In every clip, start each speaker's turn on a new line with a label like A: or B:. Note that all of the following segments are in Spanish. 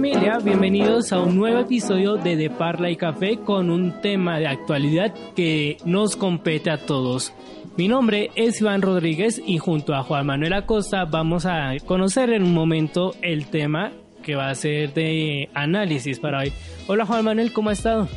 A: Bienvenidos a un nuevo episodio de De Parla y Café con un tema de actualidad que nos compete a todos. Mi nombre es Iván Rodríguez y junto a Juan Manuel Acosta vamos a conocer en un momento el tema que va a ser de análisis para hoy. Hola Juan Manuel, ¿cómo ha estado?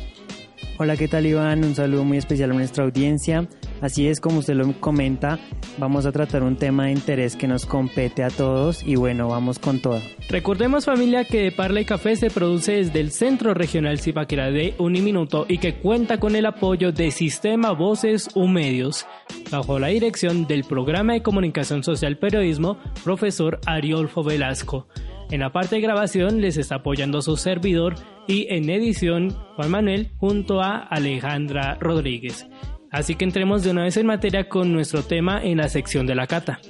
B: Hola, ¿qué tal Iván? Un saludo muy especial a nuestra audiencia. Así es, como usted lo comenta, vamos a tratar un tema de interés que nos compete a todos y bueno, vamos con todo.
A: Recordemos familia que Parla y Café se produce desde el Centro Regional Zipaquirá de Uniminuto y que cuenta con el apoyo de Sistema Voces U Medios, bajo la dirección del Programa de Comunicación Social Periodismo, profesor Ariolfo Velasco. En la parte de grabación les está apoyando su servidor y en edición Juan Manuel junto a Alejandra Rodríguez. Así que entremos de una vez en materia con nuestro tema en la sección de la cata.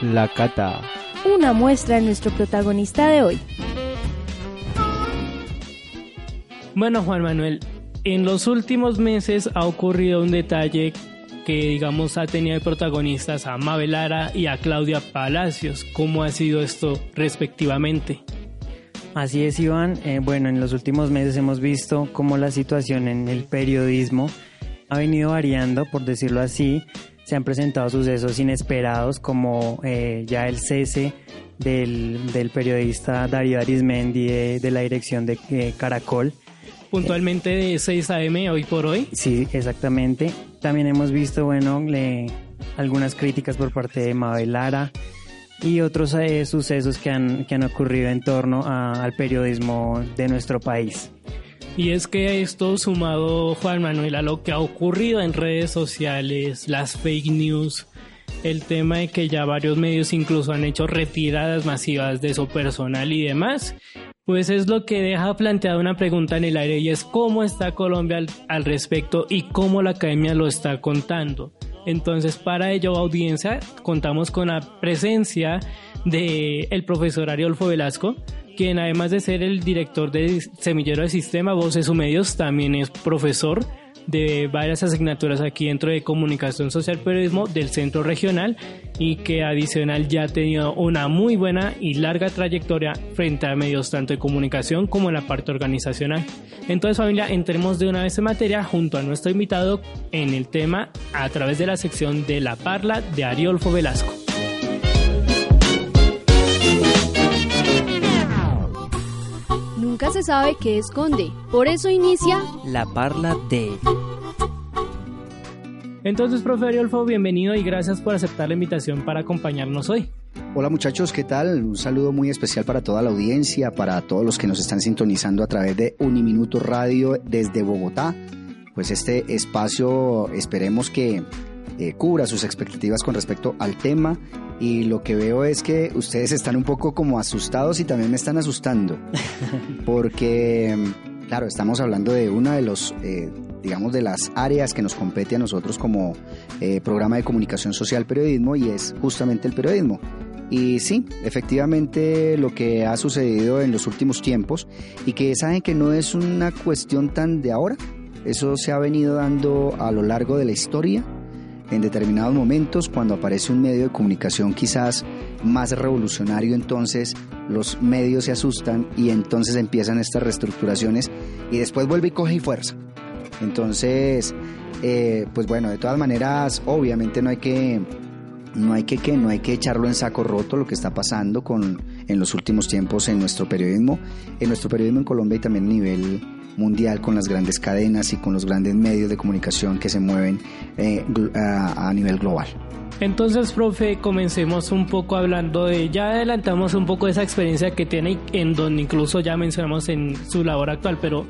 B: La cata.
C: Una muestra de nuestro protagonista de hoy.
A: Bueno, Juan Manuel, en los últimos meses ha ocurrido un detalle que, digamos, ha tenido protagonistas a Mabel Lara y a Claudia Palacios. ¿Cómo ha sido esto respectivamente?
B: Así es, Iván. Eh, bueno, en los últimos meses hemos visto cómo la situación en el periodismo ha venido variando, por decirlo así. Se han presentado sucesos inesperados como eh, ya el cese del, del periodista Darío Arismendi de, de la dirección de eh, Caracol.
A: Puntualmente de 6 a.m. hoy por hoy.
B: Sí, exactamente. También hemos visto, bueno, le- algunas críticas por parte de Mabel Lara y otros eh, sucesos que han, que han ocurrido en torno al periodismo de nuestro país.
A: Y es que esto sumado, Juan Manuel, a lo que ha ocurrido en redes sociales, las fake news, el tema de que ya varios medios incluso han hecho retiradas masivas de su personal y demás, pues es lo que deja planteada una pregunta en el aire y es cómo está Colombia al, al respecto y cómo la academia lo está contando. Entonces, para ello, audiencia, contamos con la presencia de el profesor Ariolfo Velasco, quien además de ser el director de Semillero de Sistema Voces o Medios, también es profesor de varias asignaturas aquí dentro de Comunicación Social Periodismo del Centro Regional y que adicional ya ha tenido una muy buena y larga trayectoria frente a medios tanto de comunicación como en la parte organizacional. Entonces familia, entremos de una vez en materia junto a nuestro invitado en el tema a través de la sección de La Parla de Ariolfo Velasco.
C: Se sabe qué esconde. Por eso inicia
B: La parla de...
A: Entonces, profe Ariolfo, bienvenido y gracias por aceptar la invitación para acompañarnos hoy.
D: Hola muchachos, ¿qué tal? Un saludo muy especial para toda la audiencia, para todos los que nos están sintonizando a través de Uniminuto Radio desde Bogotá. Pues este espacio esperemos que eh, cubra sus expectativas con respecto al tema y lo que veo es que ustedes están un poco como asustados y también me están asustando porque claro, estamos hablando de una de los eh, digamos de las áreas que nos compete a nosotros como eh, programa de comunicación social periodismo y es justamente el periodismo. Y sí, efectivamente lo que ha sucedido en los últimos tiempos y que saben que no es una cuestión tan de ahora, eso se ha venido dando a lo largo de la historia en determinados momentos cuando aparece un medio de comunicación quizás más revolucionario, entonces los medios se asustan y entonces empiezan estas reestructuraciones y después vuelve y coge fuerza. Entonces, eh, pues bueno, de todas maneras, obviamente no hay que no hay que, que no hay que echarlo en saco roto lo que está pasando con en los últimos tiempos en nuestro periodismo, en nuestro periodismo en Colombia y también a nivel mundial con las grandes cadenas y con los grandes medios de comunicación que se mueven eh, a nivel global.
A: Entonces, profe, comencemos un poco hablando de, ya adelantamos un poco esa experiencia que tiene en donde incluso ya mencionamos en su labor actual, pero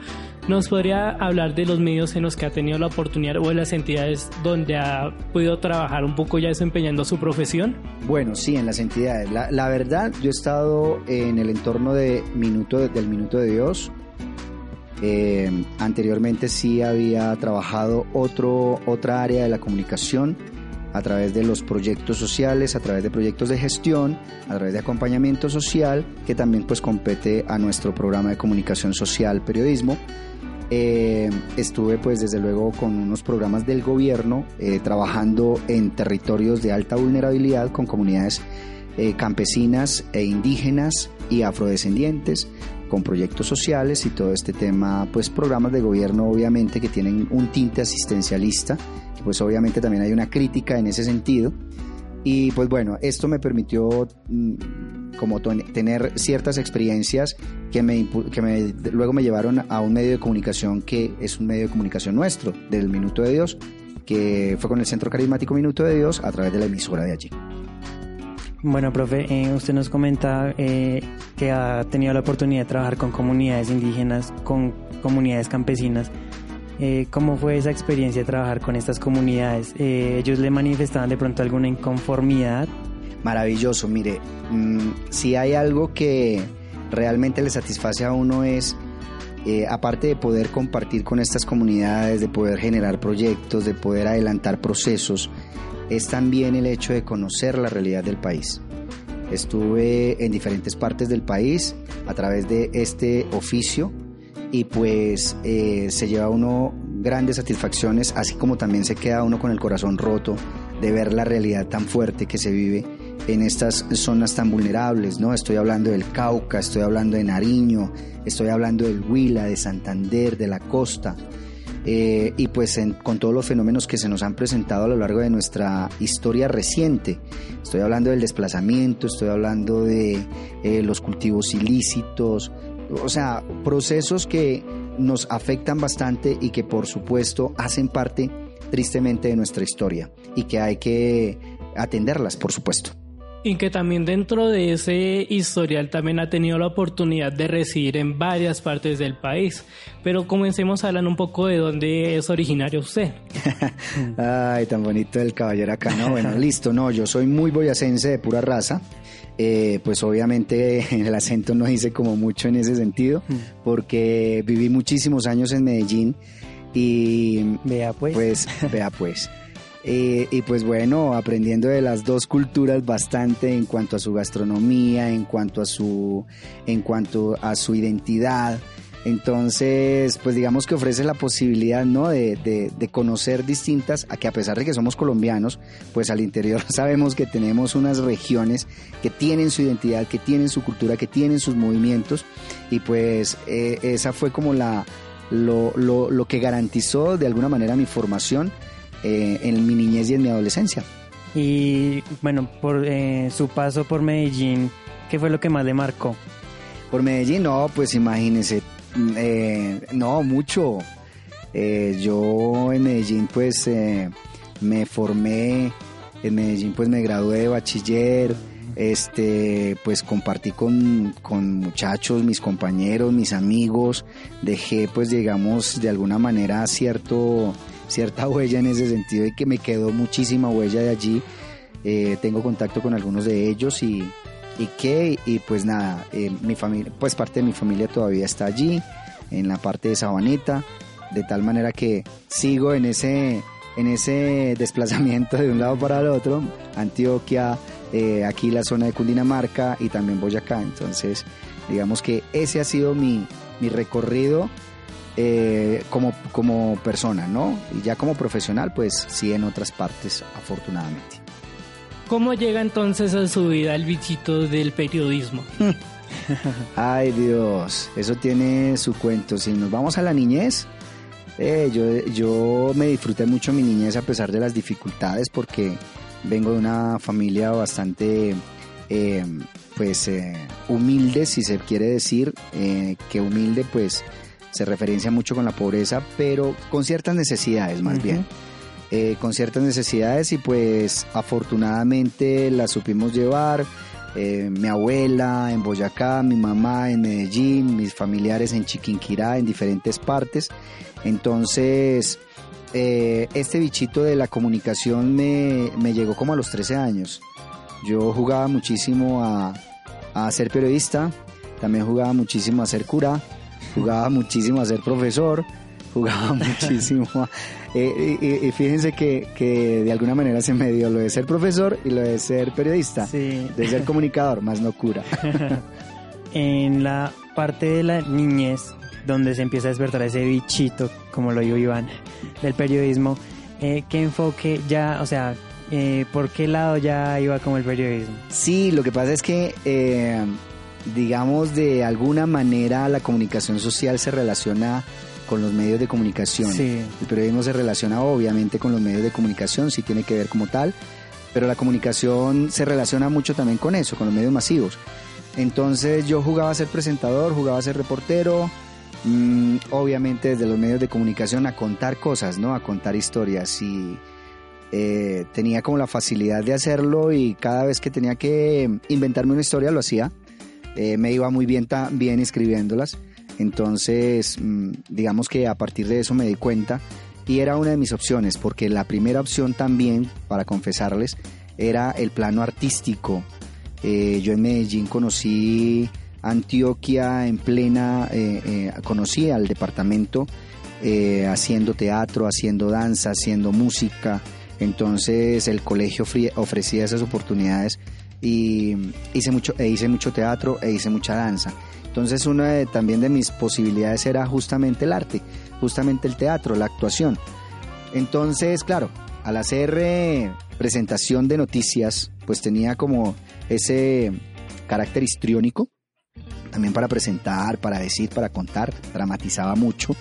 A: ¿nos podría hablar de los medios en los que ha tenido la oportunidad o de las entidades donde ha podido trabajar un poco ya desempeñando su profesión?
D: Bueno, sí, en las entidades. La, verdad, yo he estado en el entorno de Minuto, del Minuto de Dios, eh, anteriormente sí había trabajado otro, otra área de la comunicación a través de los proyectos sociales, a través de proyectos de gestión, a través de acompañamiento social, que también pues compete a nuestro programa de comunicación social, periodismo. Eh, estuve pues desde luego con unos programas del gobierno eh, trabajando en territorios de alta vulnerabilidad con comunidades campesinas e indígenas y afrodescendientes con proyectos sociales y todo este tema, pues programas de gobierno obviamente que tienen un tinte asistencialista pues obviamente también hay una crítica en ese sentido. Y pues bueno, esto me permitió mm, como tener ciertas experiencias que, me, que me, luego me llevaron a un medio de comunicación que es un medio de comunicación nuestro, del Minuto de Dios, que fue con el Centro Carismático Minuto de Dios a través de la emisora de allí.
B: Bueno, profe, eh, usted nos comenta eh, que ha tenido la oportunidad de trabajar con comunidades indígenas, con comunidades campesinas. Eh, ¿Cómo fue esa experiencia de trabajar con estas comunidades? Eh, ¿Ellos le manifestaban de pronto alguna inconformidad?
D: Maravilloso, mire, mm, si hay algo que realmente le satisface a uno es, aparte de poder compartir con estas comunidades, de poder generar proyectos, de poder adelantar procesos, es también el hecho de conocer la realidad del país. Estuve en diferentes partes del país a través de este oficio y pues eh, se lleva uno grandes satisfacciones, así como también se queda uno con el corazón roto de ver la realidad tan fuerte que se vive en estas zonas tan vulnerables, ¿no? Estoy hablando del Cauca, estoy hablando de Nariño, estoy hablando del Huila, de Santander, de la costa. Eh, y pues con todos los fenómenos que se nos han presentado a lo largo de nuestra historia reciente. Estoy hablando del desplazamiento, estoy hablando de eh, los cultivos ilícitos, o sea, procesos que nos afectan bastante y que por supuesto hacen parte tristemente de nuestra historia y que hay que atenderlas, por supuesto.
A: Y que también dentro de ese historial también ha tenido la oportunidad de residir en varias partes del país. Pero comencemos a hablar un poco de dónde es originario usted.
D: Ay, tan bonito el caballero acá, ¿no? Bueno, listo, no, yo soy muy boyacense de pura raza. Eh, pues obviamente el acento no hice como mucho en ese sentido, mm. porque viví muchísimos años en Medellín y...
B: Vea pues.
D: Pues, vea pues. Eh, y pues bueno, aprendiendo de las dos culturas bastante en cuanto a su gastronomía, en cuanto a su, en cuanto a su identidad. Entonces, pues digamos que ofrece la posibilidad, ¿no? De, de, conocer distintas, a que a pesar de que somos colombianos, pues al interior sabemos que tenemos unas regiones que tienen su identidad, que tienen su cultura, que tienen sus movimientos, y pues eh, esa fue como la, lo, lo, lo, que garantizó de alguna manera mi formación eh, en mi niñez y en mi adolescencia.
B: Y bueno, por eh, su paso por Medellín, ¿qué fue lo que más le marcó?
D: Por Medellín, no, pues imagínese, eh, no, mucho. Eh, yo en Medellín pues eh, me formé, en Medellín pues me gradué de bachiller, este pues compartí con, con, muchachos, mis compañeros, mis amigos, dejé pues digamos de alguna manera cierto, cierta huella en ese sentido y que me quedó muchísima huella de allí. tengo contacto con algunos de ellos y, y que, y pues nada, eh, mi familia, pues parte de mi familia todavía está allí, en la parte de Sabaneta, de tal manera que sigo en ese, en ese desplazamiento de un lado para el otro, Antioquia, eh, aquí la zona de Cundinamarca y también Boyacá, entonces digamos que ese ha sido mi, mi recorrido eh, como, como persona, ¿no? Y ya como profesional, pues sí en otras partes, afortunadamente.
A: ¿Cómo llega entonces a su vida el bichito del periodismo?
D: Ay Dios, eso tiene su cuento. Si nos vamos a la niñez, eh, yo, yo me disfruté mucho mi niñez a pesar de las dificultades porque vengo de una familia bastante eh, pues eh, humilde, si se quiere decir, que humilde pues se referencia mucho con la pobreza, pero con ciertas necesidades más bien. eh, con ciertas necesidades y pues afortunadamente las supimos llevar. Eh, mi abuela en Boyacá, mi mamá en Medellín, mis familiares en Chiquinquirá, en diferentes partes. Entonces, eh, este bichito de la comunicación me, me, llegó como a los 13 años. Yo jugaba muchísimo a, a ser periodista, también jugaba muchísimo a ser cura, jugaba muchísimo a ser profesor, jugaba muchísimo. Eh, y, fíjense que, que, de alguna manera se me dio lo de ser profesor y lo de ser periodista, de ser comunicador, más no cura.
B: en la parte de la niñez, donde se empieza a despertar ese bichito, como lo dijo Iván, del periodismo, eh, ¿qué enfoque ya, o sea, eh, por qué lado ya iba como el periodismo?
D: Sí, lo que pasa es que, eh, digamos, de alguna manera la comunicación social se relaciona con los medios de comunicación. El periodismo se relaciona obviamente con los medios de comunicación, sí tiene que ver como tal, pero la comunicación se relaciona mucho también con eso, con los medios masivos. Entonces yo jugaba a ser presentador, jugaba a ser reportero, mm, obviamente desde los medios de comunicación a contar cosas, ¿no? A contar historias y eh, tenía como la facilidad de hacerlo y cada vez que tenía que inventarme una historia lo hacía. Eh, me iba muy bien, escribiéndolas. Entonces, mm, digamos que a partir de eso me di cuenta y era una de mis opciones, porque la primera opción también, para confesarles, era el plano artístico. Eh, yo en Medellín conocí Antioquia en plena, eh, conocí al departamento haciendo teatro, haciendo danza, haciendo música. Entonces el colegio ofrecía esas oportunidades y hice mucho, e hice mucho teatro e hice mucha danza. Entonces una de, también de mis posibilidades era justamente el arte, justamente el teatro, la actuación. Entonces, claro, al hacer eh, presentación de noticias, pues tenía como ese carácter histriónico, también para presentar, para decir, para contar, dramatizaba mucho.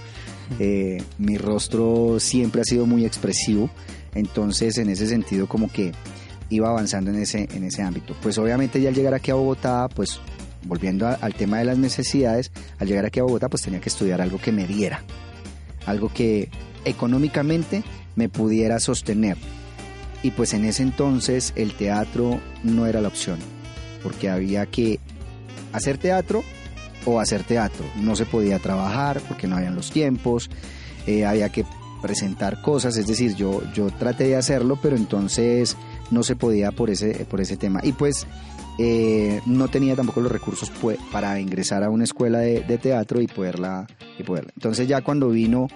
D: Eh, mi rostro siempre ha sido muy expresivo, entonces en ese sentido como que iba avanzando en ese, en ese ámbito. Pues obviamente ya al llegar aquí a Bogotá, pues volviendo al tema de las necesidades, al llegar aquí a Bogotá, pues tenía que estudiar algo que me diera, algo que económicamente me pudiera sostener. Y pues en ese entonces el teatro no era la opción, porque había que hacer teatro o hacer teatro. No se podía trabajar porque no habían los tiempos, eh, había que presentar cosas, es decir, yo, yo traté de hacerlo, pero entonces no se podía por ese, por ese tema. Y pues eh, no tenía tampoco los recursos para ingresar a una escuela de, teatro y poderla, y poderla. Entonces ya cuando vino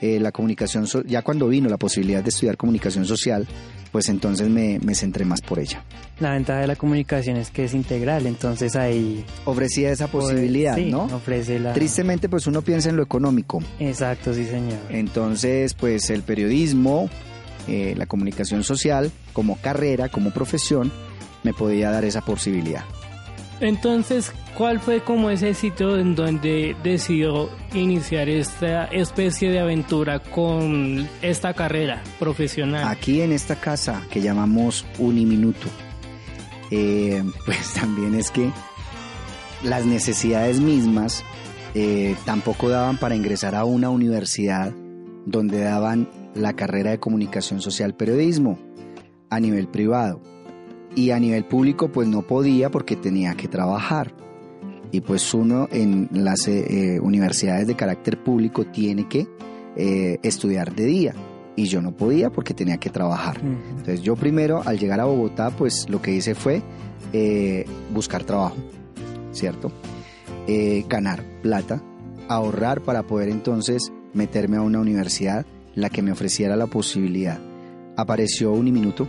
D: eh, la comunicación, ya cuando vino la posibilidad de estudiar comunicación social, pues entonces me, centré más por ella.
B: La ventaja de la comunicación es que es integral, entonces ahí...
D: Ofrecía esa posibilidad, ¿no?
B: Ofrece la...
D: Tristemente, pues uno piensa en lo económico.
B: Exacto, sí, señor.
D: Entonces, pues el periodismo, eh, la comunicación social, como carrera, como profesión, me podía dar esa posibilidad.
A: Entonces, ¿cuál fue como ese sitio en donde decidió iniciar esta especie de aventura con esta carrera profesional?
D: Aquí en esta casa que llamamos Uniminuto, eh, pues también es que las necesidades mismas eh, tampoco daban para ingresar a una universidad donde daban la carrera de comunicación social periodismo a nivel privado y a nivel público pues no podía porque tenía que trabajar. Y pues uno en las eh, eh, universidades de carácter público tiene que eh, estudiar de día y yo no podía porque tenía que trabajar. Entonces yo primero al llegar a Bogotá pues lo que hice fue buscar trabajo, ¿cierto? ganar plata, ahorrar para poder entonces meterme a una universidad la que me ofreciera la posibilidad. Apareció Uniminuto,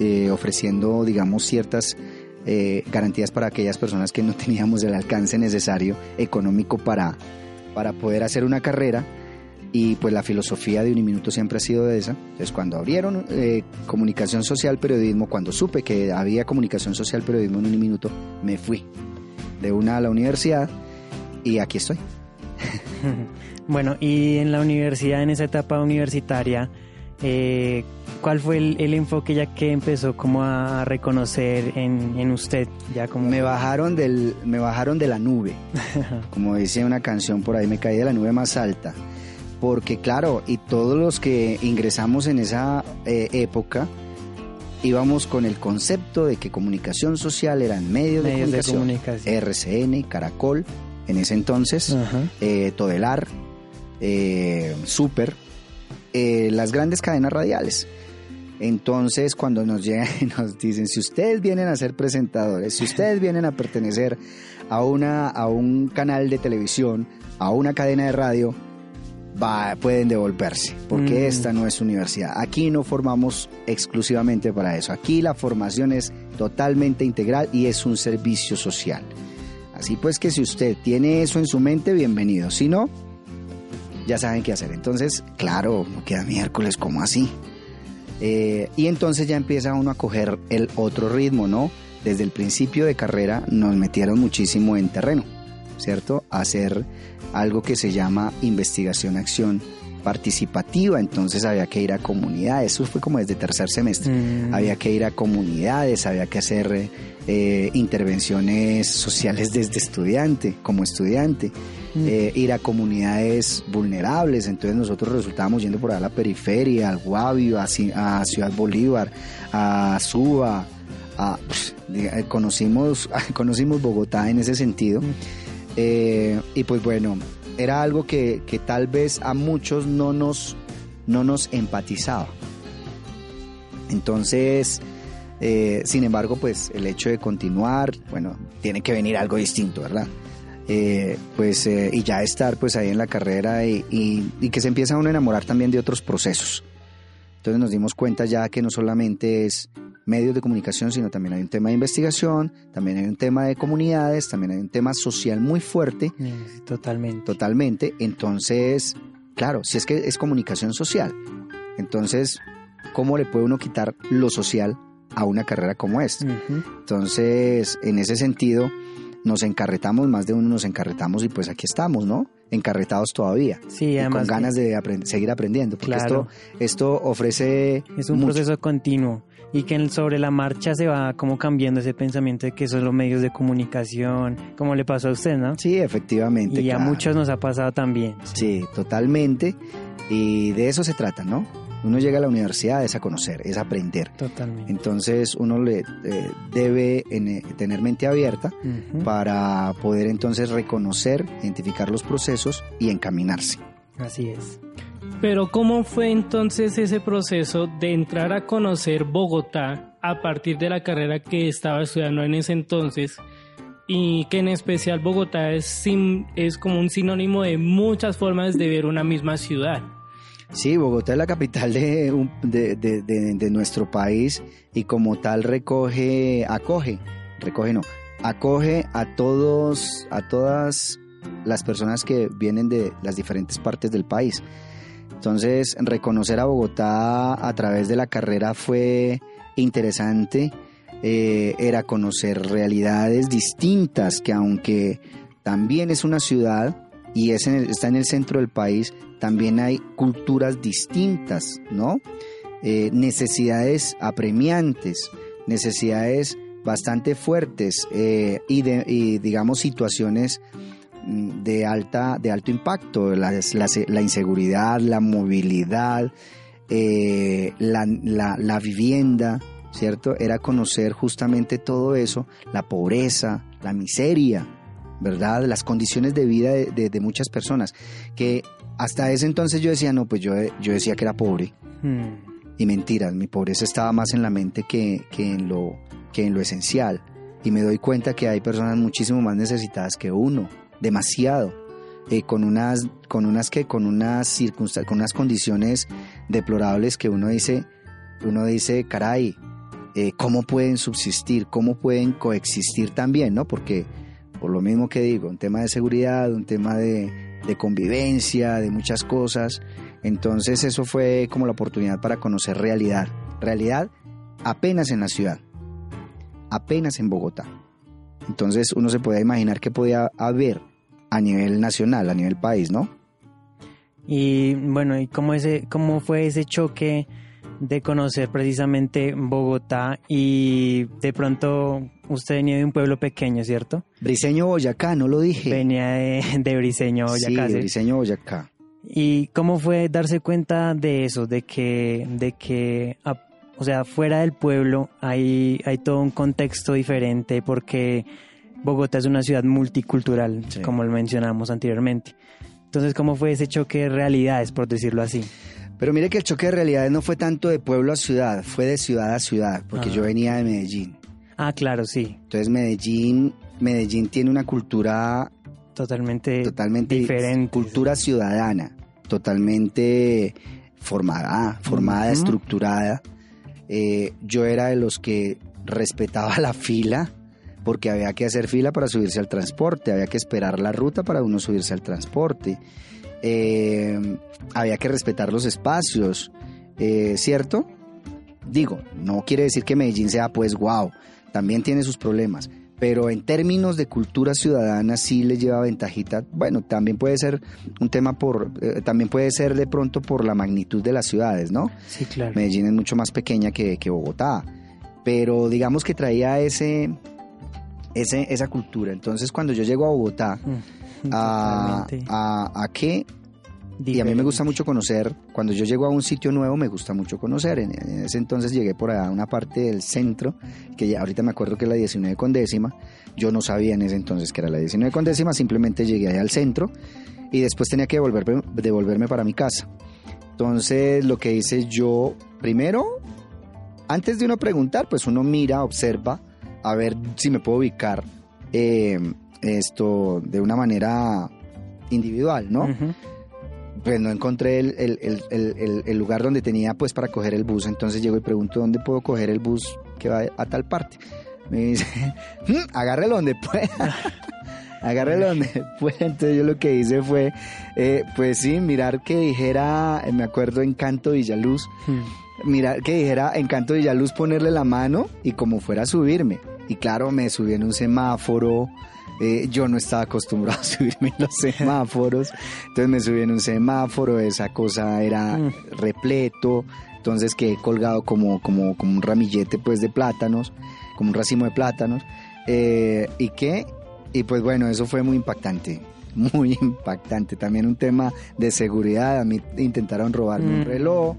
D: eh, ofreciendo, digamos, ciertas eh, garantías para aquellas personas que no teníamos el alcance necesario económico para, para poder hacer una carrera. Y pues la filosofía de Uniminuto siempre ha sido de esa. Entonces cuando abrieron eh, comunicación social, periodismo, cuando supe que había comunicación social, periodismo en Uniminuto, me fui de una a la universidad y aquí estoy.
B: bueno, y en la universidad, en esa etapa universitaria, eh, ¿Cuál fue el, enfoque ya que empezó como a reconocer en, usted? Ya como...
D: Me bajaron del, me bajaron de la nube, como dice una canción por ahí, me caí de la nube más alta. porque claro, y todos los que ingresamos en esa eh, época íbamos con el concepto de que comunicación social eran medios,
B: Medios
D: de,
B: de
D: comunicación,
B: comunicación.
D: RCN, Caracol, en ese entonces, eh, Todelar, eh, Super, eh, las grandes cadenas radiales. Entonces, cuando nos llegan y nos dicen, si ustedes vienen a ser presentadores, si ustedes vienen a pertenecer a, una, a un canal de televisión, a una cadena de radio, va, pueden devolverse, porque
B: Mm.
D: esta no es universidad. Aquí no formamos exclusivamente para eso. Aquí la formación es totalmente integral y es un servicio social. Así pues que si usted tiene eso en su mente, bienvenido. Si no, ya saben qué hacer. Entonces, claro, queda miércoles como así. Eh, y entonces ya empieza uno a coger el otro ritmo, ¿no? Desde el principio de carrera nos metieron muchísimo en terreno, ¿cierto? A hacer algo que se llama investigación-acción participativa, entonces había que ir a comunidades, eso fue como desde tercer semestre,
B: Mm.
D: había que ir a comunidades, había que hacer eh, eh, intervenciones sociales desde estudiante, como estudiante,
B: Mm.
D: eh, ir a comunidades vulnerables, entonces nosotros resultábamos yendo por a la periferia, al Guavio, a, Ci- a Ciudad Bolívar, a Suba, a, pues, diga- conocimos, conocimos Bogotá en ese sentido,
B: Mm.
D: Eh, y pues bueno, era algo que, que tal vez a muchos no nos, no nos empatizaba. Entonces, eh, sin embargo, pues el hecho de continuar, bueno, tiene que venir algo distinto, ¿verdad? Eh, pues eh, y ya estar pues ahí en la carrera y, y- que se empieza uno a enamorar también de otros procesos. Entonces nos dimos cuenta ya que no solamente es medios de comunicación, sino también hay un tema de investigación, también hay un tema de comunidades, también hay un tema social muy fuerte,
B: Totalmente.
D: totalmente. Entonces, claro, si es que es comunicación social, entonces, ¿cómo le puede uno quitar lo social a una carrera como esta? Entonces, en ese sentido, nos encarretamos, más de uno nos encarretamos y pues aquí estamos, ¿no? Encarretados todavía.
B: Sí,
D: y
B: además
D: con ganas de aprend- seguir aprendiendo, porque
B: Claro.
D: esto, esto ofrece
B: es un
D: mucho.
B: proceso continuo y que sobre la marcha se va como cambiando ese pensamiento de que son los medios de comunicación, como le pasó a usted, ¿no?
D: Sí, efectivamente.
B: Y a muchos nos ha pasado también.
D: Sí, totalmente. Y de eso se trata, ¿no? Uno llega a la universidad es a conocer, es a aprender.
B: Totalmente.
D: Entonces uno le eh, debe en- eh, tener mente abierta para poder entonces reconocer, identificar los procesos y encaminarse.
B: Así es.
A: Pero ¿cómo fue entonces ese proceso de entrar a conocer Bogotá a partir de la carrera que estaba estudiando en ese entonces? Y que en especial Bogotá es, es como un sinónimo de muchas formas de ver una misma ciudad.
D: Sí, Bogotá es la capital de, de- de- de nuestro país y como tal recoge, acoge, recoge no, acoge a todos, a todas las personas que vienen de las diferentes partes del país. Entonces, reconocer a Bogotá a través de la carrera fue interesante, eh, era conocer realidades distintas que aunque también es una ciudad y es en el- está en el centro del país, también hay culturas distintas, ¿no? Eh, necesidades apremiantes, necesidades bastante fuertes eh, y, de, y, digamos situaciones de alta de alto impacto. La, la, la inseguridad la movilidad eh, la, la, vivienda cierto era conocer justamente todo eso la pobreza la miseria verdad las condiciones de vida de, de, de muchas personas que hasta ese entonces yo decía no pues yo, yo decía que era pobre
B: Mm.
D: y mentiras, mi pobreza estaba más en la mente que, que, en lo, que en lo esencial. Y me doy cuenta que hay personas muchísimo más necesitadas que uno, demasiado, eh, con unas, con unas que, con unas circunstancias, con unas condiciones deplorables que uno dice, uno dice, caray, eh, ¿cómo pueden subsistir? ¿Cómo pueden coexistir también? ¿no? Porque, por lo mismo que digo, un tema de seguridad, un tema de, convivencia, de muchas cosas. Entonces eso fue como la oportunidad para conocer realidad. Realidad apenas en la ciudad, apenas en Bogotá. Entonces uno se puede imaginar que podía haber a nivel nacional, a nivel país, ¿no?
B: Y bueno, ¿y cómo, ese, cómo fue ese choque de conocer precisamente Bogotá y de pronto usted venía de un pueblo pequeño, ¿cierto?
D: Briseño Boyacá, no lo dije.
B: Venía de, de Briseño,
D: sí,
B: Boyacá.
D: de
B: ¿sí?
D: Briseño Boyacá.
B: ¿Y cómo fue darse cuenta de eso, de que, de que, o sea, fuera del pueblo hay, hay todo un contexto diferente porque Bogotá es una ciudad multicultural, como lo mencionamos anteriormente. Entonces, ¿cómo fue ese choque de realidades, por decirlo así?
D: Pero mire que el choque de realidades no fue tanto de pueblo a ciudad, fue de ciudad a ciudad, porque yo venía de Medellín.
B: Ah, claro, sí.
D: Entonces Medellín, Medellín tiene una cultura
B: totalmente,
D: totalmente
B: diferente.
D: Cultura ciudadana, totalmente formada, formada, estructurada. Eh, yo era de los que respetaba la fila porque había que hacer fila para subirse al transporte, había que esperar la ruta para uno subirse al transporte, eh, había que respetar los espacios, eh, ¿cierto? Digo, no quiere decir que Medellín sea pues wow, también tiene sus problemas, pero en términos de cultura ciudadana sí le lleva ventajita. Bueno, también puede ser un tema por, eh, también puede ser de pronto por la magnitud de las ciudades, ¿no?
B: Sí, claro.
D: Medellín es mucho más pequeña que, que Bogotá, pero digamos que traía ese, ese, esa cultura. Entonces, cuando yo llego a Bogotá, mm, a, a, a, qué y a mí me gusta mucho conocer, cuando yo llego a un sitio nuevo me gusta mucho conocer. En, ese entonces llegué por allá a una parte del centro, que ya ahorita me acuerdo que es la 19 con décima. Yo no sabía en ese entonces que era la 19 con décima, simplemente llegué allá al centro y después tenía que devolverme, devolverme para mi casa. Entonces lo que hice yo, primero, antes de uno preguntar, pues uno mira, observa, a ver si me puedo ubicar eh, esto de una manera individual, ¿no? pues no encontré el, lugar donde tenía pues para coger el bus, entonces llego y pregunto dónde puedo coger el bus que va a tal parte. Me dice, mm, agárrelo donde pueda. agárrelo donde pueda. Entonces yo lo que hice fue, eh, pues sí, mirar que dijera, me acuerdo, Encanto Villaluz. Hmm. Mirar que dijera Encanto Villaluz, ponerle la mano y como fuera a subirme. Y claro, me subí en un semáforo, eh, yo no estaba acostumbrado a subirme en los semáforos, entonces me subí en un semáforo, esa cosa era mm. repleto, entonces quedé colgado como, como, como un ramillete pues de plátanos, como un racimo de plátanos, eh, y qué, y pues bueno, eso fue muy impactante, muy impactante. También un tema de seguridad. A mí intentaron robarme un mm. reloj,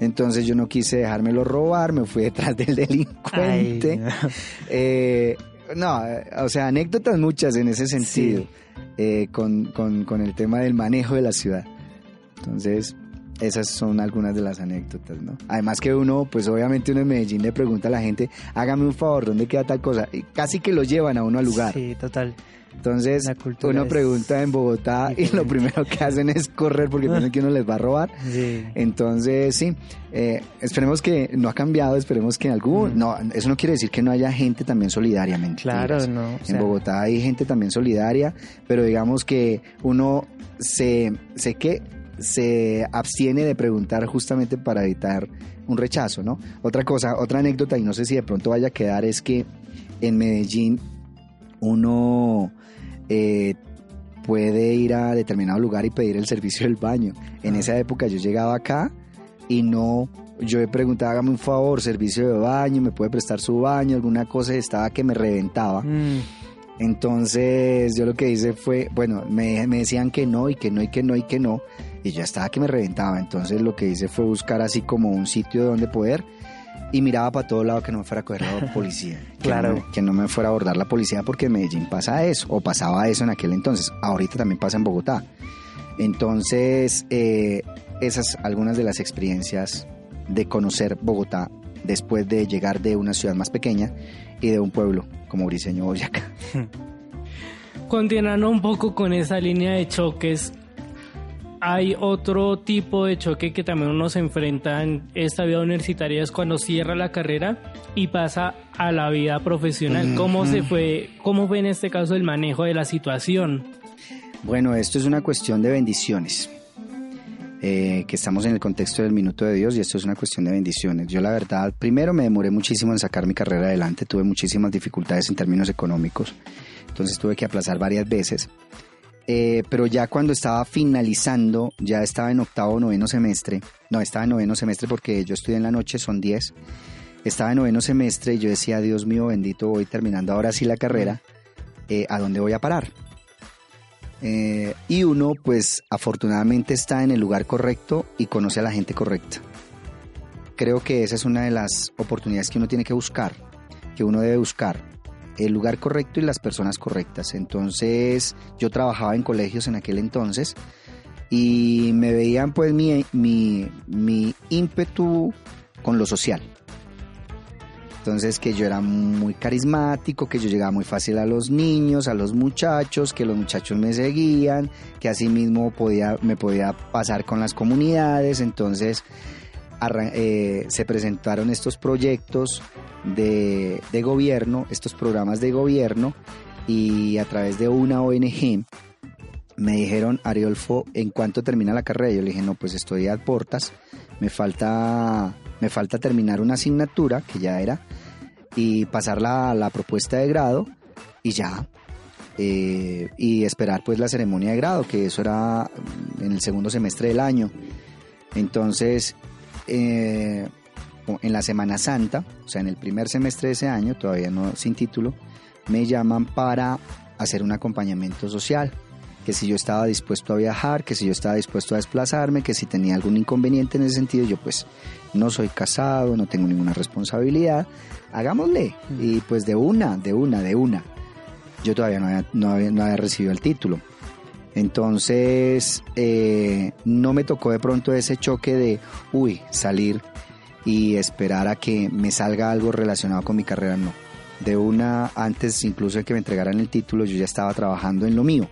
D: entonces yo no quise dejármelo robar, me fui detrás del delincuente. eh, no, eh, o sea, anécdotas muchas en ese sentido, eh, con, el tema del manejo de la ciudad. Entonces, esas son algunas de las anécdotas, ¿no? Además que uno, pues obviamente uno en Medellín le pregunta a la gente, hágame un favor, ¿dónde queda tal cosa? Y casi que lo llevan a uno al lugar.
B: Sí, total.
D: Entonces, uno pregunta en Bogotá y lo primero que hacen es correr porque piensan que uno les va a robar. Entonces, sí, eh, esperemos que no ha cambiado, esperemos que en algún... No, eso no quiere decir que no haya gente también solidaria,
B: Claro, no.
D: en Bogotá hay gente también solidaria, pero digamos que uno se, sé que se abstiene de preguntar justamente para evitar un rechazo, ¿no? Otra cosa, otra anécdota, y no sé si de pronto vaya a quedar, es que en Medellín uno eh, puede ir a determinado lugar y pedir el servicio del baño. En ah. esa época yo llegaba acá y no, yo he preguntado, hágame un favor, servicio de baño, me puede prestar su baño, alguna cosa, estaba que me reventaba. Mm. Entonces yo lo que hice fue, bueno, me, me, decían que no y que no y que no y que no, y ya estaba que me reventaba. Entonces lo que hice fue buscar así como un sitio donde poder y miraba para todo lado que no me fuera a coger la policía.
B: claro.
D: Que no, me fuera a abordar la policía porque en Medellín pasa eso, o pasaba eso en aquel entonces. Ahorita también pasa en Bogotá. Entonces, eh, esas algunas de las experiencias de conocer Bogotá después de llegar de una ciudad más pequeña y de un pueblo como Briseño Boyacá.
A: Continuando un poco con esa línea de choques, hay otro tipo de choque que también uno se enfrenta en esta vida universitaria es cuando cierra la carrera y pasa a la vida profesional. ¿Cómo se fue, cómo fue en este caso el manejo de la situación?
D: Bueno, esto es una cuestión de bendiciones. Eh, que estamos en el contexto del minuto de Dios y esto es una cuestión de bendiciones. Yo la verdad, primero me demoré muchísimo en sacar mi carrera adelante, tuve muchísimas dificultades en términos económicos, entonces tuve que aplazar varias veces. Eh, pero ya cuando estaba finalizando, ya estaba en octavo noveno semestre, no, estaba en noveno semestre porque yo estudié en la noche, son diez, estaba en noveno semestre y yo decía, Dios mío bendito, voy terminando ahora sí la carrera, eh, ¿a dónde voy a parar? Eh, y uno, pues afortunadamente está en el lugar correcto y conoce a la gente correcta. Creo que esa es una de las oportunidades que uno tiene que buscar, que uno debe buscar. El lugar correcto y las personas correctas. Entonces, yo trabajaba en colegios en aquel entonces y me veían pues mi, mi, mi ímpetu con lo social. Entonces que yo era muy carismático, que yo llegaba muy fácil a los niños, a los muchachos, que los muchachos me seguían, que así mismo podía, me podía pasar con las comunidades. Entonces eh, se presentaron estos proyectos de, gobierno, estos programas de gobierno y a través de una ONG me dijeron, Ariolfo, ¿en cuánto termina la carrera? Yo le dije, no, pues estoy a portas, me falta, me falta terminar una asignatura, que ya era, y pasar la, la propuesta de grado, y ya. Eh, y esperar pues la ceremonia de grado, que eso era en el segundo semestre del año. Entonces, eh, en la Semana Santa, o sea, en el primer semestre de ese año, todavía no sin título, me llaman para hacer un acompañamiento social que si yo estaba dispuesto a viajar, que si yo estaba dispuesto a desplazarme, que si tenía algún inconveniente en ese sentido, yo pues no soy casado, no tengo ninguna responsabilidad, hagámosle. Mm. Y pues de una, de una, de una. Yo todavía no había, no había, recibido el título. Entonces, eh, no me tocó de pronto ese choque de, uy, salir y esperar a que me salga algo relacionado con mi carrera, no. De una, antes incluso de que me entregaran el título, yo ya estaba trabajando en lo mío.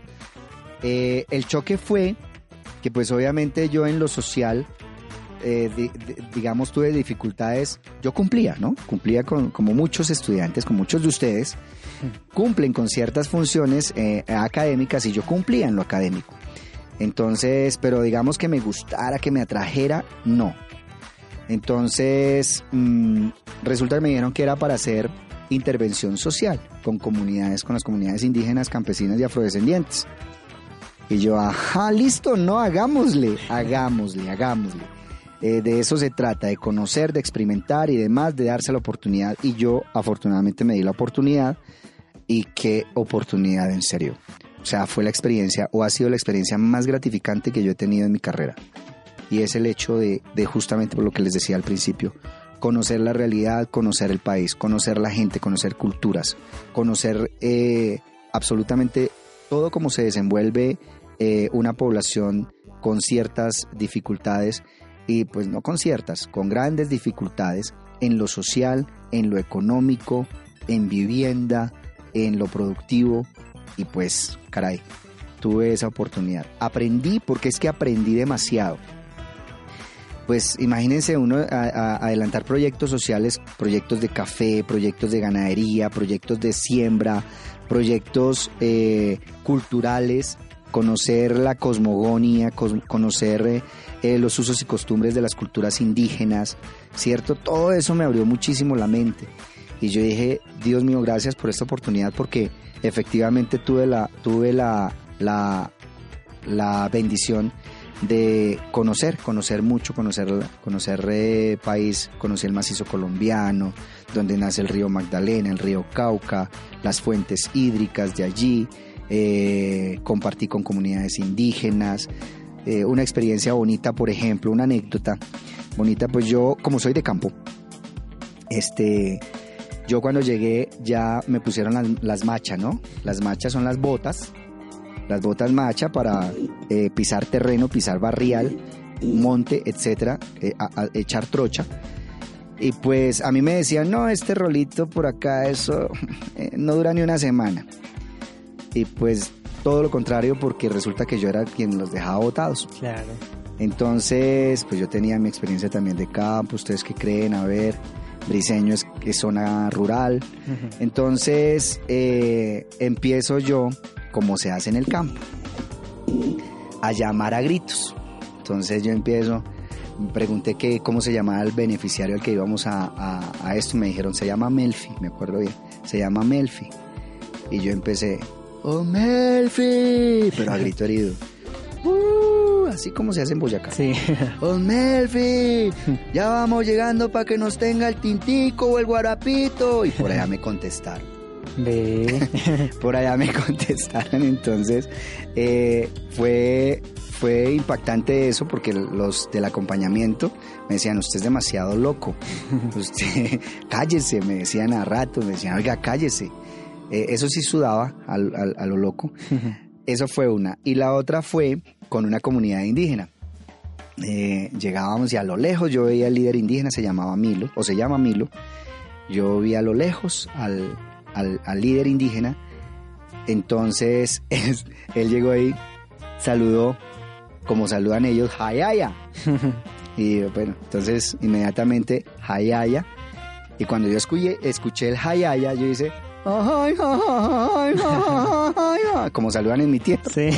D: Eh, el choque fue que pues obviamente yo en lo social, eh, digamos, tuve dificultades, yo cumplía, ¿no? Cumplía con, como muchos estudiantes, con muchos de ustedes, cumplen con ciertas funciones eh, académicas y yo cumplía en lo académico. Entonces, pero digamos que me gustara, que me atrajera, no. Entonces, mm, resulta que me dijeron que era para hacer intervención social con comunidades, con las comunidades indígenas, campesinas y afrodescendientes. Y yo, ajá, listo, no, hagámosle, hagámosle, hagámosle. Eh, de eso se trata, de conocer, de experimentar y demás, de darse la oportunidad. Y yo afortunadamente me di la oportunidad y qué oportunidad en serio. O sea, fue la experiencia o ha sido la experiencia más gratificante que yo he tenido en mi carrera. Y es el hecho de, justamente por lo que les decía al principio, conocer la realidad, conocer el país, conocer la gente, conocer culturas, conocer eh, absolutamente todo cómo se desenvuelve eh, una población con ciertas dificultades y pues no con ciertas, con grandes dificultades en lo social, en lo económico, en vivienda, en lo productivo y pues caray, tuve esa oportunidad. Aprendí porque es que aprendí demasiado. Pues imagínense uno adelantar proyectos sociales, proyectos de café, proyectos de ganadería, proyectos de siembra, proyectos eh, culturales, conocer la cosmogonía, conocer eh, eh, los usos y costumbres de las culturas indígenas, ¿cierto? Todo eso me abrió muchísimo la mente. Y yo dije, Dios mío, gracias por esta oportunidad porque efectivamente tuve la, tuve la, la, la bendición de conocer, conocer mucho, conocer, conocer el país, conocer el macizo colombiano, donde nace el río Magdalena, el río Cauca, las fuentes hídricas de allí, eh, compartí con comunidades indígenas, eh, una experiencia bonita, por ejemplo, una anécdota bonita, pues yo, como soy de campo, este, yo cuando llegué ya me pusieron las, las machas, ¿no? Las machas son las botas, las botas macha para eh, pisar terreno, pisar barrial, monte, etcétera, echar trocha. Y pues a mí me decían, no, este rolito por acá, eso no dura ni una semana y pues todo lo contrario porque resulta que yo era quien los dejaba votados.
B: Claro.
D: Entonces, pues yo tenía mi experiencia también de campo, ustedes que creen, a ver, Briseño es, es zona rural. Entonces, eh, empiezo yo, como se hace en el campo, a llamar a gritos. Entonces yo empiezo, pregunté que cómo se llamaba el beneficiario al que íbamos a, a, a esto, me dijeron, se llama Melfi, me acuerdo bien, se llama Melfi. Y yo empecé, ¡Oh, Melfi! Pero a grito herido. Uh, así como se hace en Boyacá.
B: Sí.
D: ¡Oh, Melfi! Ya vamos llegando para que nos tenga el tintico o el guarapito. Y por allá me contestaron.
B: Ve.
D: Por allá me contestaron, entonces eh, fue, fue impactante eso porque los del acompañamiento me decían, usted es demasiado loco, usted cállese, me decían a rato, me decían, oiga, cállese. Eh, eso sí sudaba a lo loco. Eso fue una. Y la otra fue con una comunidad indígena. Eh, llegábamos y a lo lejos yo veía al líder indígena, se llamaba Milo, o se llama Milo. Yo vi a lo lejos al, al, líder indígena. Entonces él llegó ahí, saludó, como saludan ellos, Hayaya. y bueno, entonces inmediatamente Hayaya. Y cuando yo escuché, escuché el Hayaya, yo hice, como saludan en mi tierra. Sí.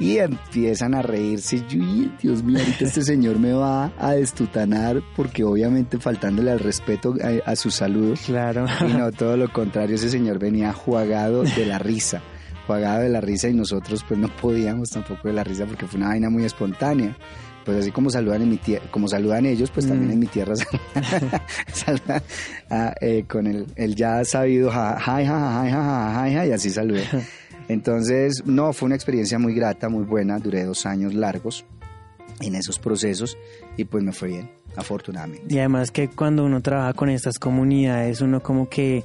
D: Y empiezan a reírse. Yo, Dios mío, ahorita este señor me va a destutanar porque obviamente faltándole al respeto a, su saludo.
B: Claro.
D: Y no, todo lo contrario, ese señor venía jugado de la risa. Jugado de la risa y nosotros pues no podíamos tampoco de la risa porque fue una vaina muy espontánea pues así como saludan en mi tierra, como saludan ellos, pues también mm. en mi tierra saludan ah, eh, con el, el, ya sabido ja, ja, ja, ja, ja, y así saludé. Entonces, no, fue una experiencia muy grata, muy buena, duré dos años largos en esos procesos y pues me fue bien, afortunadamente.
B: Y además que cuando uno trabaja con estas comunidades, uno como que,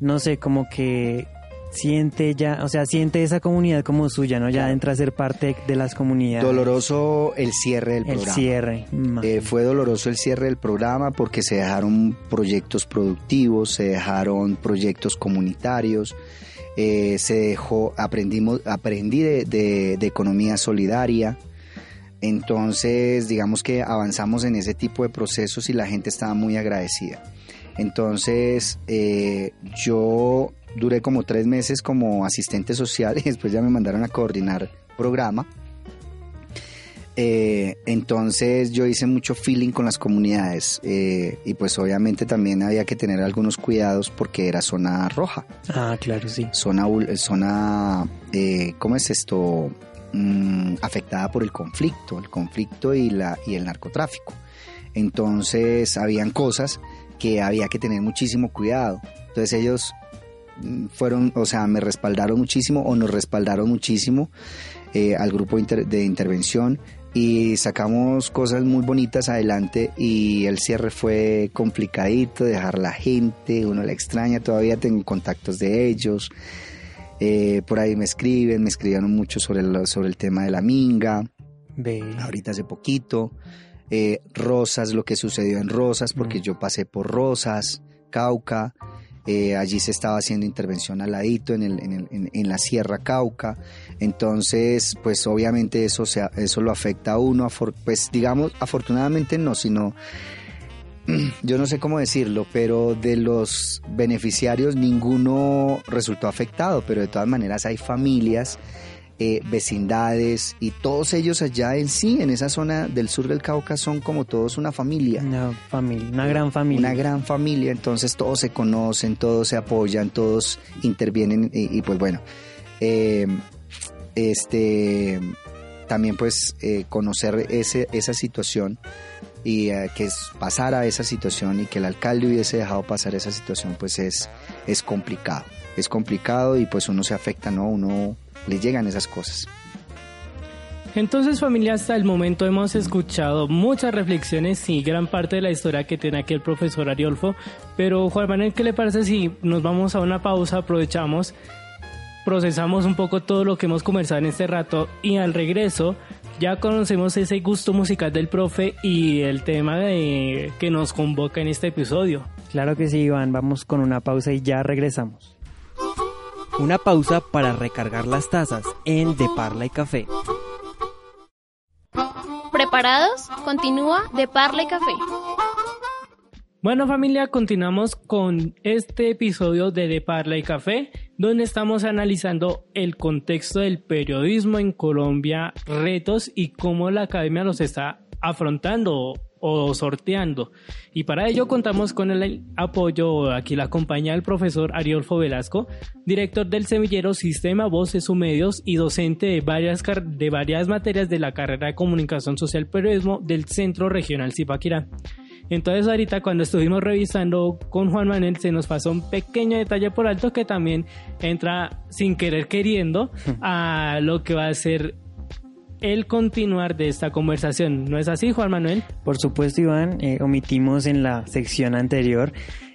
B: no sé, como que siente ya, o sea, siente esa comunidad como suya, ¿no? Ya entra a ser parte de las comunidades.
D: Doloroso el cierre del programa.
B: El cierre.
D: Eh, fue doloroso el cierre del programa porque se dejaron proyectos productivos, se dejaron proyectos comunitarios, eh, se dejó, aprendimos, aprendí de, de economía solidaria. Entonces, digamos que avanzamos en ese tipo de procesos y la gente estaba muy agradecida. Entonces, eh, yo duré como tres meses como asistente social y después ya me mandaron a coordinar programa. Eh, entonces yo hice mucho feeling con las comunidades eh, y pues obviamente también había que tener algunos cuidados porque era zona roja.
B: Ah, claro, sí.
D: Zona, zona ¿cómo es esto? Mm, afectada por el conflicto, el conflicto y, la, y el narcotráfico. Entonces habían cosas que había que tener muchísimo cuidado. Entonces ellos mm, fueron, o sea, me respaldaron muchísimo o nos respaldaron muchísimo eh, al grupo de intervención y sacamos cosas muy bonitas adelante y el cierre fue complicadito, dejar la gente, uno la extraña, todavía tengo contactos de ellos, eh, por ahí me escriben, me escribieron mucho sobre, sobre el tema de la minga, ahorita hace poquito. Eh, Rosas, lo que sucedió en Rosas, porque mm. yo pasé por Rosas, Cauca, eh, allí se estaba haciendo intervención al ladito en, el, en, en, la Sierra Cauca, entonces pues obviamente eso, eso lo afecta a uno, pues digamos, afortunadamente no, sino yo no sé cómo decirlo, pero de los beneficiarios ninguno resultó afectado, pero de todas maneras hay familias eh, vecindades y todos ellos allá en sí, en esa zona del sur del Cauca, son como todos una familia.
B: Una familia, una gran familia.
D: Una gran familia, entonces todos se conocen, todos se apoyan, todos intervienen y, pues bueno, eh, este, también pues eh, conocer ese, esa situación y que pasara esa situación y que el alcalde hubiese dejado pasar esa situación pues es, es complicado, es complicado y pues uno se afecta, ¿no? Uno le llegan esas cosas.
A: Entonces familia, hasta el momento hemos escuchado muchas reflexiones y gran parte de la historia que tiene aquí el profesor Ariolfo, pero Juan Manuel, ¿qué le parece si nos vamos a una pausa, aprovechamos, procesamos un poco todo lo que hemos conversado en este rato y al regreso ya conocemos ese gusto musical del profe y el tema de, que nos convoca en este episodio?
B: Claro que sí, Iván, vamos con una pausa y ya regresamos. Una pausa para recargar las tazas en De Parla y Café.
C: ¿Preparados? Continúa De Parla y Café.
A: Bueno familia, continuamos con este episodio de De Parla y Café, donde estamos analizando el contexto del periodismo en Colombia, retos y cómo la academia los está afrontando o sorteando. Y para ello contamos con el apoyo, aquí la compañía del profesor Ariolfo Velasco, director del semillero Sistema Voces Medios y docente de varias, de varias materias de la carrera de Comunicación Social Periodismo del Centro Regional Zipaquirá. Entonces ahorita cuando estuvimos revisando con Juan Manuel se nos pasó un pequeño detalle por alto que también entra sin querer queriendo a lo que va a ser el continuar de esta conversación. ¿No es así, Juan Manuel?
B: Por supuesto, Iván, eh, omitimos en la sección anterior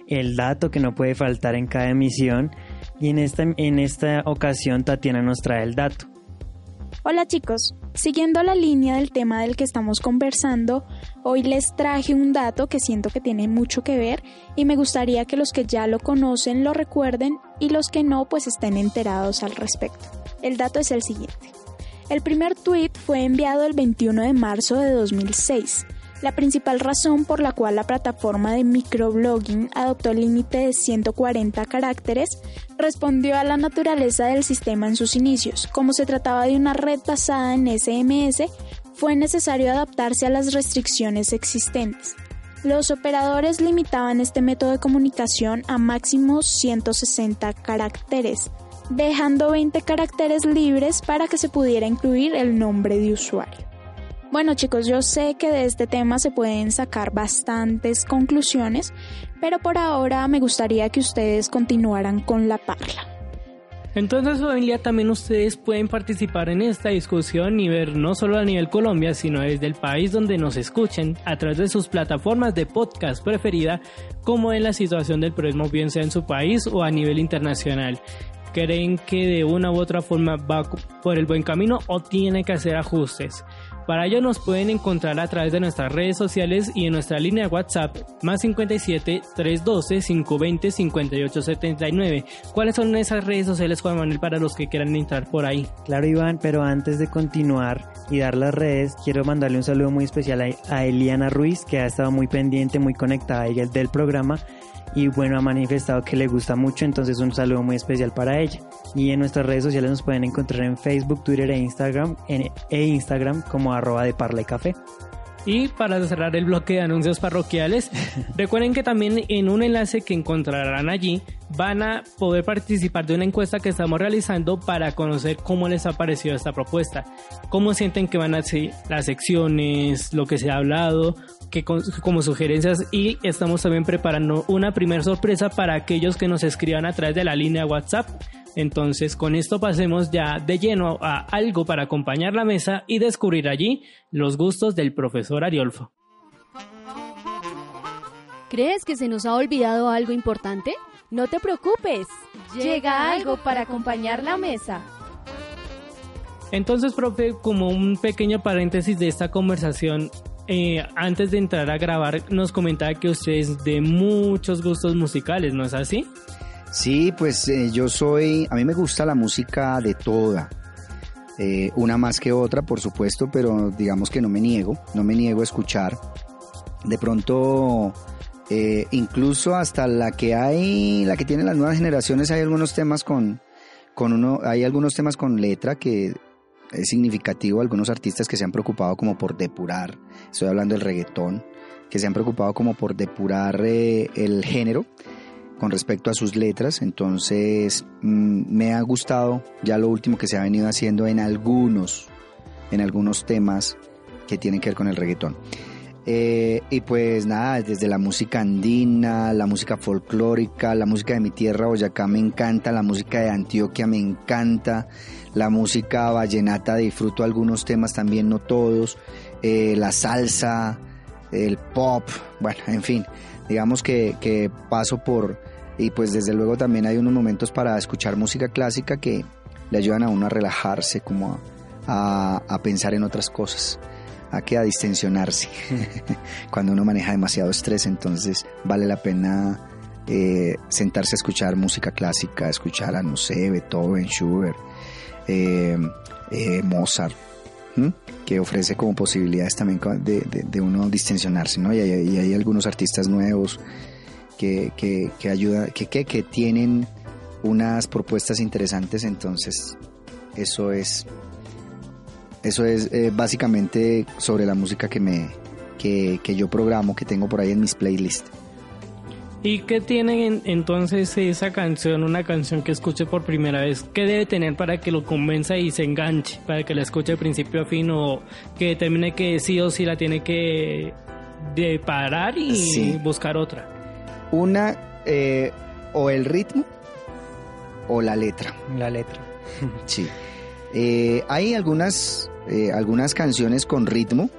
B: el dato que no puede faltar en cada emisión y en esta, en esta ocasión Tatiana nos trae el dato.
E: Hola chicos, siguiendo la línea del tema del que estamos conversando, hoy les traje un dato que siento que tiene mucho que ver y me gustaría que los que ya lo conocen lo recuerden y los que no pues estén enterados al respecto. El dato es el siguiente. El primer tweet fue enviado el 21 de marzo de 2006 la principal razón por la cual la plataforma de microblogging adoptó el límite de 140 caracteres respondió a la naturaleza del sistema en sus inicios. Como se trataba de una red basada en SMS, fue necesario adaptarse a las restricciones existentes. Los operadores limitaban este método de comunicación a máximo 160 caracteres, dejando 20 caracteres libres para que se pudiera incluir el nombre de usuario. Bueno chicos, yo sé que de este tema se pueden sacar bastantes conclusiones, pero por ahora me gustaría que ustedes continuaran con la parla.
A: Entonces familia también ustedes pueden participar en esta discusión y ver no solo a nivel Colombia, sino desde el país donde nos escuchen a través de sus plataformas de podcast preferida, como en la situación del periodismo bien sea en su país o a nivel internacional. ¿Creen que de una u otra forma va por el buen camino o tiene que hacer ajustes? Para ello nos pueden encontrar a través de nuestras redes sociales y en nuestra línea WhatsApp más 57 312 520 58 79. ¿Cuáles son esas redes sociales, Juan Manuel, para los que quieran entrar por ahí?
B: Claro, Iván, pero antes de continuar y dar las redes, quiero mandarle un saludo muy especial a Eliana Ruiz, que ha estado muy pendiente, muy conectada del programa y bueno, ha manifestado que le gusta mucho, entonces un saludo muy especial para ella. Y en nuestras redes sociales nos pueden encontrar en Facebook, Twitter e Instagram, e Instagram como arroba de Parla y Café.
A: Y para cerrar el bloque de anuncios parroquiales, recuerden que también en un enlace que encontrarán allí van a poder participar de una encuesta que estamos realizando para conocer cómo les ha parecido esta propuesta, cómo sienten que van a ser las secciones, lo que se ha hablado, que como sugerencias y estamos también preparando una primera sorpresa para aquellos que nos escriban a través de la línea WhatsApp. Entonces con esto pasemos ya de lleno a algo para acompañar la mesa y descubrir allí los gustos del profesor Ariolfo.
C: ¿Crees que se nos ha olvidado algo importante? No te preocupes, llega algo para acompañar la mesa.
A: Entonces, profe, como un pequeño paréntesis de esta conversación, eh, antes de entrar a grabar, nos comentaba que usted es de muchos gustos musicales, ¿no es así?
D: Sí, pues eh, yo soy, a mí me gusta la música de toda, eh, una más que otra, por supuesto, pero digamos que no me niego, no me niego a escuchar. De pronto, incluso hasta la que hay, la que tienen las nuevas generaciones, hay algunos temas con, con uno, hay algunos temas con letra que es significativo algunos artistas que se han preocupado como por depurar, estoy hablando del reggaetón, que se han preocupado como por depurar eh, el género con respecto a sus letras, entonces mm, me ha gustado ya lo último que se ha venido haciendo en algunos, en algunos temas que tienen que ver con el reggaetón. Eh, y pues nada, desde la música andina, la música folclórica, la música de mi tierra Boyacá me encanta, la música de Antioquia me encanta, la música vallenata disfruto algunos temas también, no todos, eh, la salsa, el pop, bueno, en fin, digamos que, paso por, y pues desde luego también hay unos momentos para escuchar música clásica que le ayudan a uno a relajarse, como a, a pensar en otras cosas a que a distensionarse cuando uno maneja demasiado estrés entonces vale la pena eh, sentarse a escuchar música clásica escuchar a no sé Beethoven Schubert eh, eh, Mozart, que ofrece como posibilidades también de, uno distensionarse, ¿no? Y hay, algunos artistas nuevos que, que, que, que, tienen unas propuestas interesantes, entonces eso es eso es eh, básicamente sobre la música que me que, que, yo programo, que tengo por ahí en mis playlists.
A: ¿Y qué tiene entonces esa canción, una canción que escuche por primera vez? ¿Qué debe tener para que lo convenza y se enganche? Para que la escuche de principio a fin o que determine que sí o sí la tiene que de parar y buscar otra.
D: Una, eh, o el ritmo o la letra.
B: La letra.
D: sí. Eh, hay algunas, eh, algunas canciones con ritmo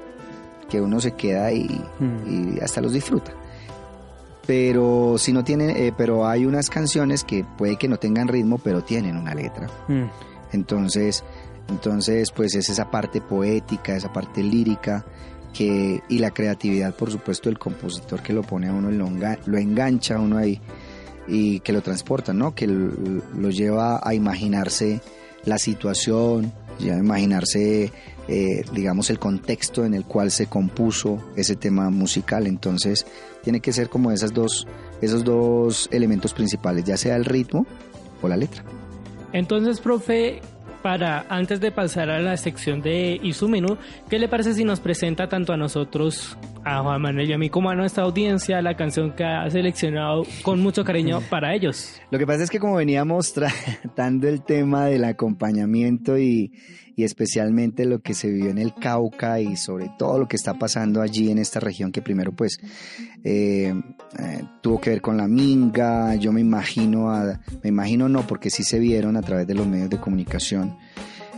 D: que uno se queda y, y hasta los disfruta. Pero si no tiene, pero hay unas canciones que puede que no tengan ritmo, pero tienen una letra. Hmm. Entonces, entonces, pues es esa parte poética, esa parte lírica que, y la creatividad, por supuesto, del compositor que lo pone a uno, lo, lo engancha a uno ahí y que lo transporta, ¿no? Que lo, lleva a imaginarse la situación, a imaginarse, eh, digamos, el contexto en el cual se compuso ese tema musical. Entonces, tiene que ser como esas dos, esos dos elementos principales, ya sea el ritmo o la letra.
A: Entonces, profe, para antes de pasar a la sección de Isumenu, ¿qué le parece si nos presenta tanto a nosotros, a Juan Manuel y a mí, como a nuestra audiencia, la canción que ha seleccionado con mucho cariño para ellos?
D: Lo que pasa es que como veníamos tratando el tema del acompañamiento y, y especialmente lo que se vivió en el Cauca y sobre todo lo que está pasando allí en esta región que primero pues eh, eh, tuvo que ver con la minga, yo me imagino, me imagino no porque sí se vieron a través de los medios de comunicación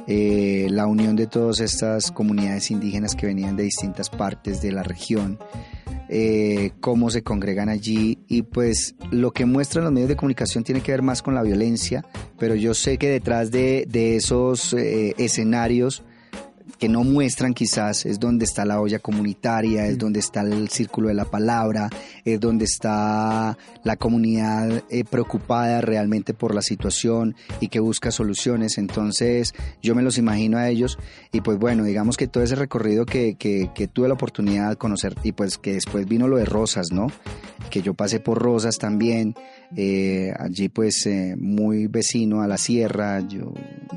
D: eh, la unión de todas estas comunidades indígenas que venían de distintas partes de la región eh, cómo se congregan allí y pues lo que muestran los medios de comunicación tiene que ver más con la violencia, pero yo sé que detrás de, esos eh, escenarios que no muestran quizás es donde está la olla comunitaria, es mm. donde está el círculo de la palabra, es donde está la comunidad eh, preocupada realmente por la situación y que busca soluciones. Entonces yo me los imagino a ellos y pues bueno, digamos que todo ese recorrido que, que, que tuve la oportunidad de conocer y pues que después vino lo de Rosas, ¿no? Que yo pasé por Rosas también eh, allí pues eh, muy vecino a la sierra, yo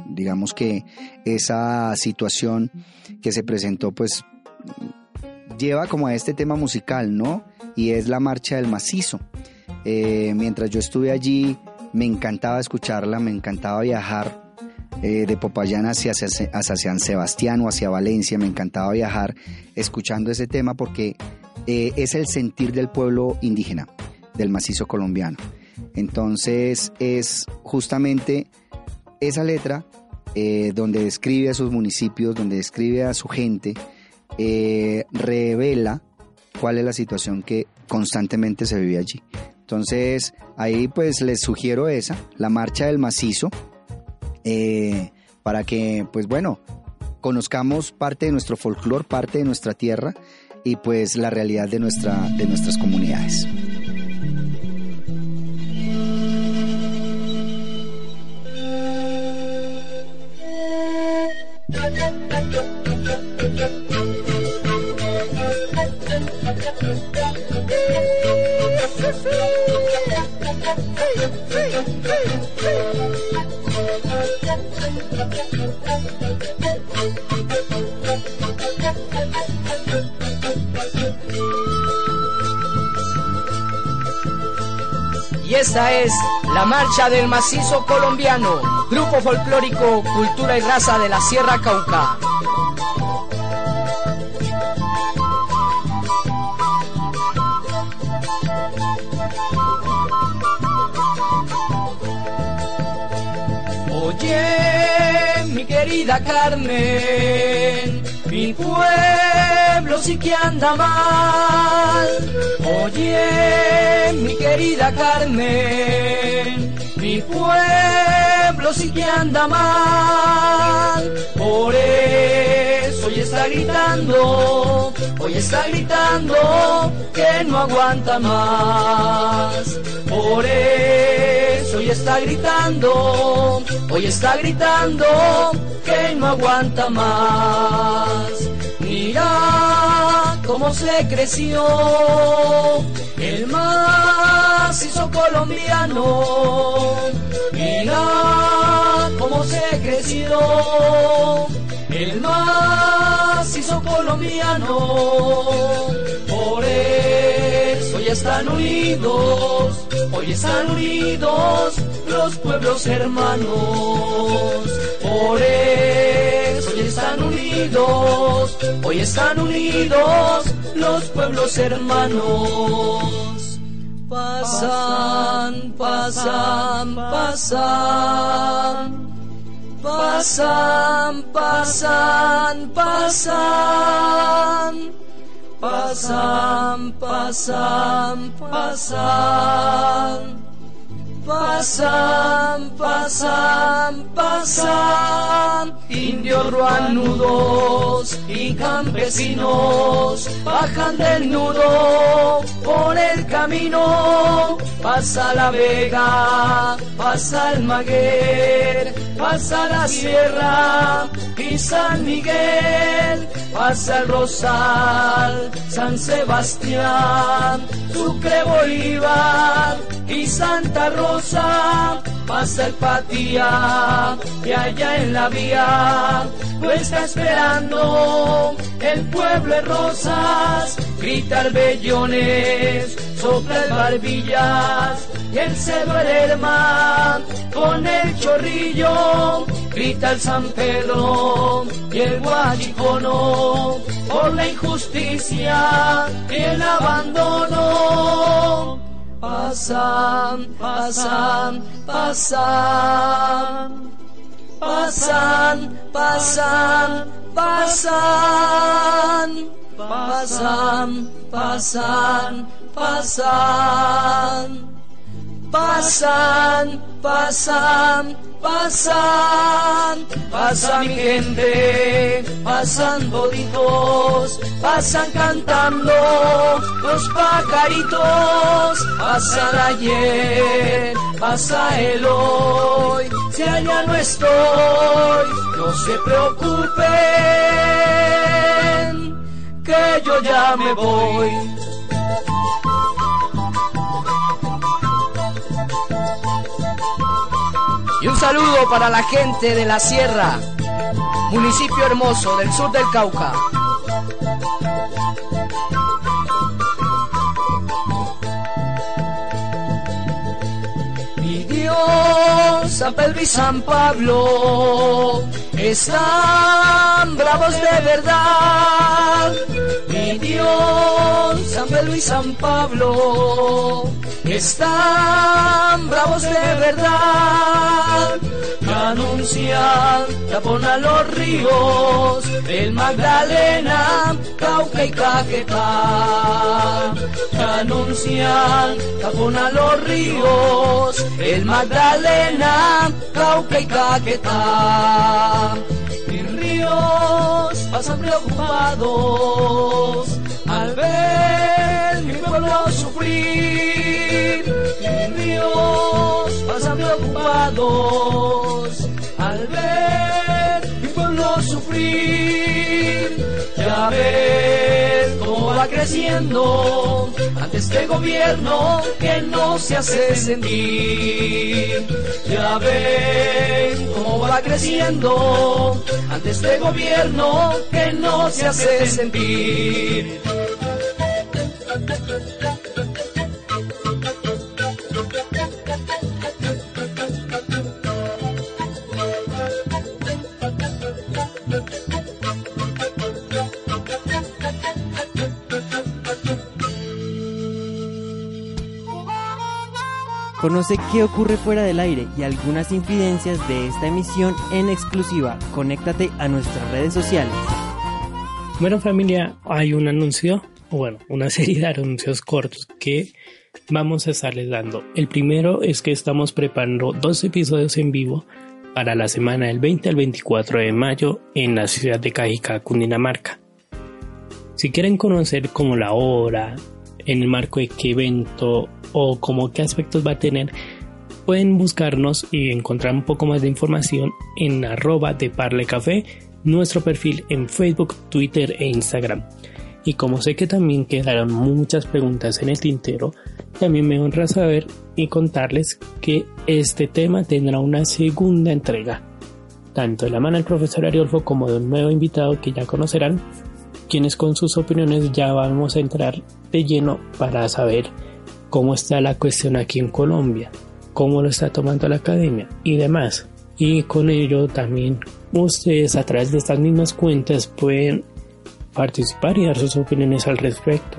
D: digamos que esa situación que se presentó pues lleva como a este tema musical, ¿no? Y es la marcha del macizo. Eh, mientras yo estuve allí me encantaba escucharla, me encantaba viajar de Popayán hacia, hacia, San Sebastián o hacia Valencia, me encantaba viajar escuchando ese tema porque es el sentir del pueblo indígena, del macizo colombiano. Entonces es justamente esa letra eh, donde describe a sus municipios, donde describe a su gente, eh, revela cuál es la situación que constantemente se vive allí. Entonces ahí pues les sugiero esa, la marcha del macizo, eh, para que pues bueno, conozcamos parte de nuestro folclore, parte de nuestra tierra y pues la realidad de, nuestra, de nuestras comunidades.
F: Es la marcha del macizo colombiano, grupo folclórico, cultura y raza de la Sierra Cauca. Oye, mi querida Carmen, mi pueblo sí que anda mal. Oye, mi querida Carmen, mi pueblo sí que anda mal. Por eso hoy está gritando, hoy está gritando que no aguanta más. Por eso hoy está gritando, hoy está gritando que no aguanta más. Mira cómo se creció el macizo colombiano. Mira cómo se creció el macizo colombiano. Por eso hoy están unidos, hoy están unidos los pueblos hermanos. Por eso hoy están unidos, hoy están unidos los pueblos hermanos. Pasan, pasan, pasan. Pasan, pasan, pasan. Pasan, pasan, pasan. Pasan, pasan, pasan, indios ruanudos y campesinos bajan del nudo por el camino. Pasa la vega, pasa el maguer, pasa la sierra y San Miguel, pasa el Rosal, San Sebastián, Sucre Bolívar y Santa Rosa pasa el patía y allá en la vía lo está esperando el pueblo de rosas grita el bellones sopla el barbillas y el cedro el hermano con el chorrillo grita el San Pedro y el guachicono por la injusticia y el abandono Hasan, Hasan, Hasan. Hasan, Hasan, Hasan. Hasan, Hasan, Hasan. Hasan, pasan, pasan, pasan mi gente, pasan bonitos, pasan cantando los pajaritos, pasan ayer, pasa el hoy, si allá no estoy, no se preocupen, que yo ya me voy. Saludo para la gente de la Sierra, municipio hermoso del sur del Cauca. Mi Dios, San Pedro y San Pablo están bravos de verdad. Dios, San Pedro y San Pablo están bravos de verdad. Anuncian tapón a los ríos, el Magdalena, Cauca y Caquetá. Que anuncian tapón a los ríos, el Magdalena, Cauca y Caquetá. Mis ríos pasan preocupados al ver mi pueblo sufrir. Ya ven cómo va creciendo ante este gobierno que no se hace sentir. Ya ven cómo va creciendo ante este gobierno que no se hace sentir.
B: Conoce qué ocurre fuera del aire y algunas infidencias de esta emisión en exclusiva. Conéctate a nuestras redes sociales.
A: Bueno familia, hay un anuncio, o bueno, una serie de anuncios cortos que vamos a estarles dando. El primero es que estamos preparando dos episodios en vivo para la semana del 20 al 24 de mayo en la ciudad de Cajicá, Cundinamarca. Si quieren conocer como la hora, en el marco de qué evento o como qué aspectos va a tener, pueden buscarnos y encontrar un poco más de información en arroba de Parle Café, nuestro perfil en Facebook, Twitter e Instagram. Y como sé que también quedaron muchas preguntas en el tintero, también me honra saber y contarles que este tema tendrá una segunda entrega, tanto de la mano del profesor Ariolfo como de un nuevo invitado que ya conocerán, quienes con sus opiniones ya vamos a entrar de lleno para saber cómo está la cuestión aquí en Colombia, cómo lo está tomando la academia y demás. Y con ello también ustedes a través de estas mismas cuentas pueden participar y dar sus opiniones al respecto,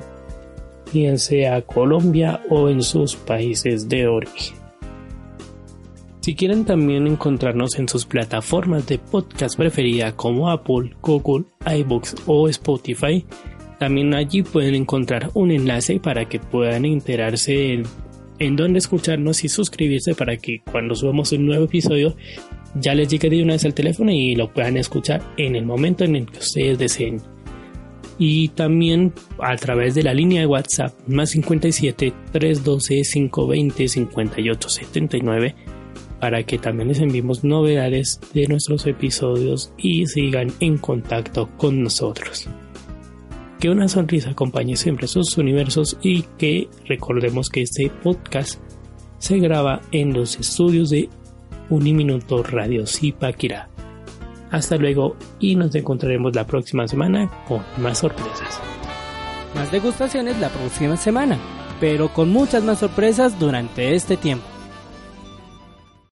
A: bien sea Colombia o en sus países de origen. Si quieren también encontrarnos en sus plataformas de podcast preferida como Apple, Google, iBooks o Spotify, también allí pueden encontrar un enlace para que puedan enterarse en, en dónde escucharnos y suscribirse para que cuando subamos un nuevo episodio ya les llegue de una vez al teléfono y lo puedan escuchar en el momento en el que ustedes deseen. Y también a través de la línea de WhatsApp más 57 312 520 58 79 para que también les enviemos novedades de nuestros episodios y sigan en contacto con nosotros. Que una sonrisa acompañe siempre sus universos y que recordemos que este podcast se graba en los estudios de Uniminuto Radio Zipaquirá. Hasta luego y nos encontraremos la próxima semana con más sorpresas.
G: Más degustaciones la próxima semana, pero con muchas más sorpresas durante este tiempo.